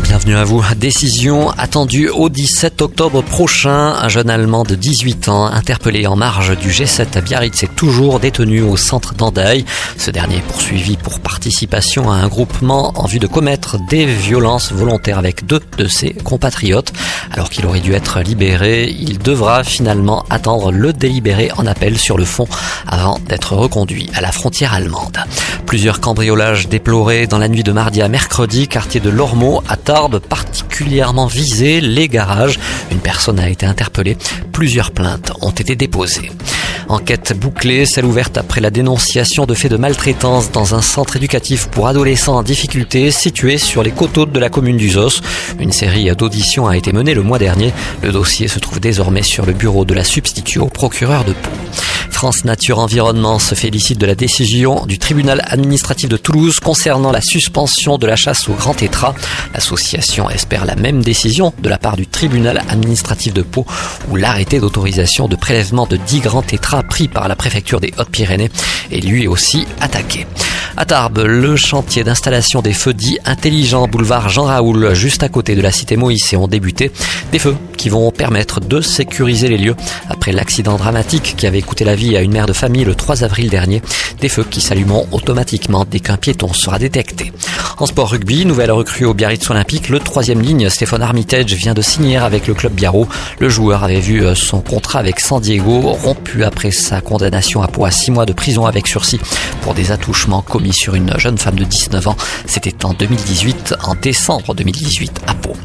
Bienvenue à vous. Décision attendue au 17 octobre prochain. Un jeune Allemand de 18 ans, interpellé en marge du G7 à Biarritz, est toujours détenu au centre d'Andaï. Ce dernier est poursuivi pour participation à un groupement en vue de commettre des violences volontaires avec deux de ses compatriotes. Alors qu'il aurait dû être libéré, il devra finalement attendre le délibéré en appel sur le fond avant d'être reconduit à la frontière allemande. Plusieurs cambriolages déplorés dans la nuit de mardi à mercredi, quartier de Lormeau à Tarbes particulièrement visé les garages. Une personne a été interpellée. Plusieurs plaintes ont été déposées. Enquête bouclée, celle ouverte après la dénonciation de faits de maltraitance dans un centre éducatif pour adolescents en difficulté situé sur les coteaux de la commune d'Uzos. Une série d'auditions a été menée le mois dernier. Le dossier se trouve désormais sur le bureau de la substitut au procureur de Pau. France Nature Environnement se félicite de la décision du tribunal administratif de Toulouse concernant la suspension de la chasse au grand tétra. L'association espère la même décision de la part du tribunal administratif de Pau où l'arrêté d'autorisation de prélèvement de 10 grands tétras pris par la préfecture des Hautes-Pyrénées est lui aussi attaqué. À Tarbes, le chantier d'installation des feux dits intelligents boulevard Jean Raoul, juste à côté de la cité Moïse, ont débuté. Des feux qui vont permettre de sécuriser les lieux après l'accident dramatique qui avait coûté la vie à une mère de famille le 3 avril dernier. Des feux qui s'allumeront automatiquement dès qu'un piéton sera détecté. En sport rugby, nouvelle recrue au Biarritz Olympique, le troisième ligne, Stéphane Armitage, vient de signer avec le club Biarro. Le joueur avait vu euh, son contrat avec San Diego rompu après sa condamnation à Pau à six mois de prison avec sursis pour des attouchements commis sur une jeune femme de 19 ans. C'était en 2018, en décembre 2018 à Pau.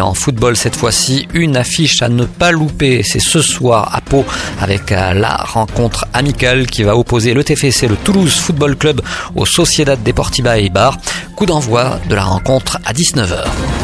En football cette fois-ci, une affiche à ne pas louper. C'est ce soir à Pau avec euh, la rencontre amicale qui va opposer le TFC, le Toulouse Football Club, au Sociedad Deportiva Eibar. Coup d'envoi de la rencontre à 19h.